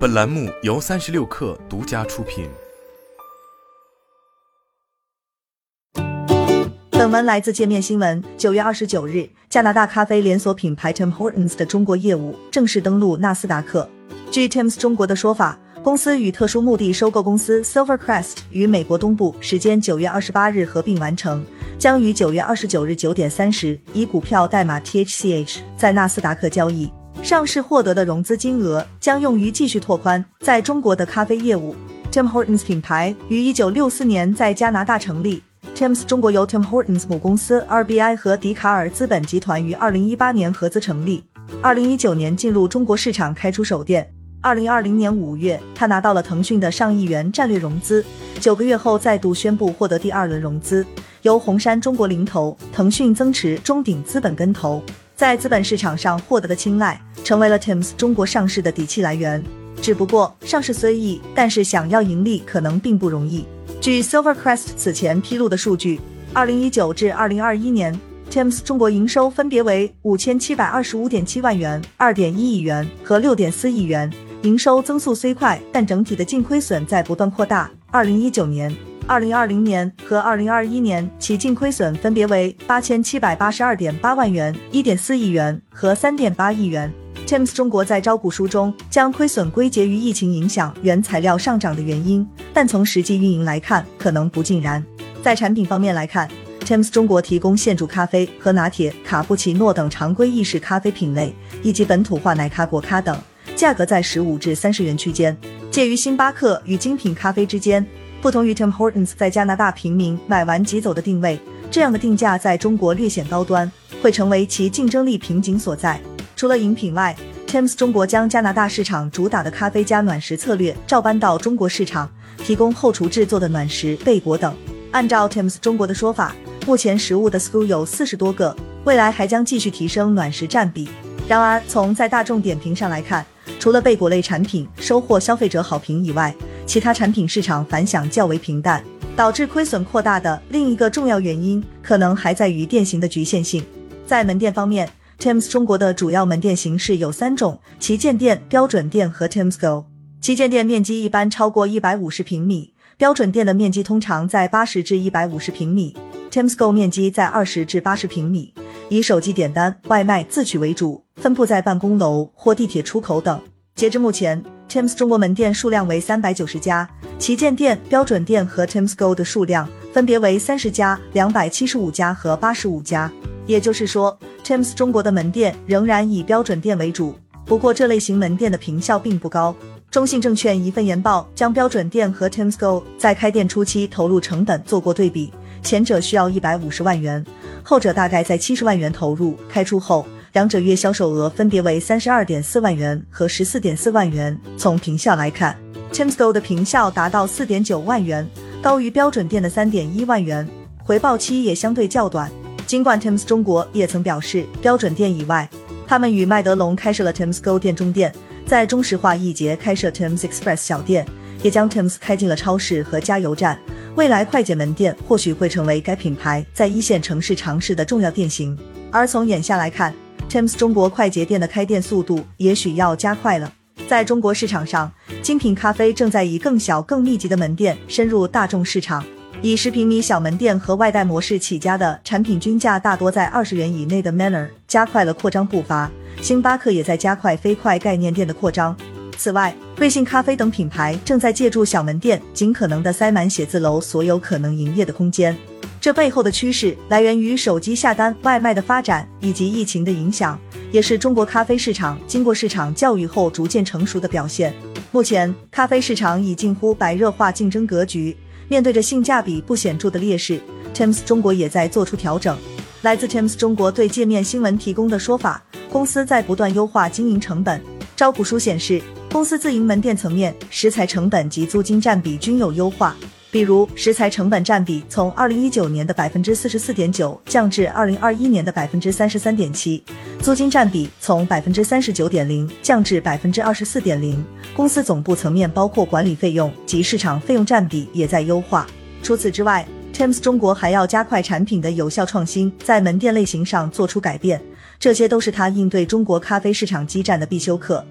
本栏目由三十六氪独家出品。本文来自界面新闻。九月二十九日，加拿大咖啡连锁品牌 Tim Hortons 的中国业务正式登陆纳斯达克。据 Tim's 中国的说法，公司与特殊目的收购公司 Silvercrest 于美国东部时间九月二十八日合并完成，将于九月二十九日九点三十以股票代码 THCH 在纳斯达克交易。上市获得的融资金额将用于继续拓宽在中国的咖啡业务。Tim Hortons 品牌于一九六四年在加拿大成立。Tim's 中国由 Tim Hortons 母公司 RBI 和迪卡尔资本集团于二零一八年合资成立。二零一九年进入中国市场开出首店。二零二零年五月，他拿到了腾讯的上亿元战略融资。九个月后，再度宣布获得第二轮融资，由红杉中国领投，腾讯增持，中鼎资本跟投。在资本市场上获得的青睐，成为了 Tim's 中国上市的底气来源。只不过，上市虽易，但是想要盈利可能并不容易。据 Silvercrest 此前披露的数据，二零一九至二零二一年，Tim's 中国营收分别为五千七百二十五点七万元、二点一亿元和六点四亿元。营收增速虽快，但整体的净亏损在不断扩大。二零一九年。二零二零年和二零二一年，其净亏损分别为八千七百八十二点八万元、一点四亿元和三点八亿元。Tim's 中国在招股书中将亏损归结于疫情影响原材料上涨的原因，但从实际运营来看，可能不尽然。在产品方面来看，Tim's 中国提供现煮咖啡和拿铁、卡布奇诺等常规意式咖啡品类，以及本土化奶咖、果咖等，价格在十五至三十元区间，介于星巴克与精品咖啡之间。不同于 Tim Hortons 在加拿大平民买完即走的定位，这样的定价在中国略显高端，会成为其竞争力瓶颈所在。除了饮品外，Tim's 中国将加拿大市场主打的咖啡加暖食策略照搬到中国市场，提供后厨制作的暖食贝果等。按照 Tim's 中国的说法，目前食物的 SKU 有四十多个，未来还将继续提升暖食占比。然而，从在大众点评上来看，除了贝果类产品收获消费者好评以外，其他产品市场反响较为平淡，导致亏损扩大的另一个重要原因，可能还在于店型的局限性。在门店方面，Tim's 中国的主要门店形式有三种：旗舰店、标准店和 Tim's Go。旗舰店面积一般超过一百五十平米，标准店的面积通常在八十至一百五十平米，Tim's Go 面积在二十至八十平米，以手机点单、外卖自取为主，分布在办公楼或地铁出口等。截至目前。Tim's 中国门店数量为三百九十家，旗舰店、标准店和 Tim's Go 的数量分别为三十家、两百七十五家和八十五家。也就是说，Tim's 中国的门店仍然以标准店为主。不过，这类型门店的坪效并不高。中信证券一份研报将标准店和 Tim's Go 在开店初期投入成本做过对比，前者需要一百五十万元，后者大概在七十万元投入，开出后。两者月销售额分别为三十二点四万元和十四点四万元。从坪效来看，Tim's Go 的坪效达到四点九万元，高于标准店的三点一万元，回报期也相对较短。尽管 Tim's 中国也曾表示，标准店以外，他们与麦德龙开设了 Tim's Go 店中店，在中石化一节开设 Tim's Express 小店，也将 Tim's 开进了超市和加油站。未来快捷门店或许会成为该品牌在一线城市尝试的重要店型。而从眼下来看，Tim's 中国快捷店的开店速度也许要加快了。在中国市场上，精品咖啡正在以更小、更密集的门店深入大众市场。以十平米小门店和外带模式起家的产品均价大多在二十元以内的 Manner 加快了扩张步伐。星巴克也在加快飞快概念店的扩张。此外，瑞幸咖啡等品牌正在借助小门店，尽可能的塞满写字楼所有可能营业的空间。这背后的趋势来源于手机下单外卖的发展以及疫情的影响，也是中国咖啡市场经过市场教育后逐渐成熟的表现。目前，咖啡市场已近乎白热化竞争格局，面对着性价比不显著的劣势，Tim's 中国也在做出调整。来自 Tim's 中国对界面新闻提供的说法，公司在不断优化经营成本。招股书显示，公司自营门店层面食材成本及租金占比均有优化。比如食材成本占比从二零一九年的百分之四十四点九降至二零二一年的百分之三十三点七，租金占比从百分之三十九点零降至百分之二十四点零。公司总部层面包括管理费用及市场费用占比也在优化。除此之外，Tim's 中国还要加快产品的有效创新，在门店类型上做出改变，这些都是他应对中国咖啡市场激战的必修课。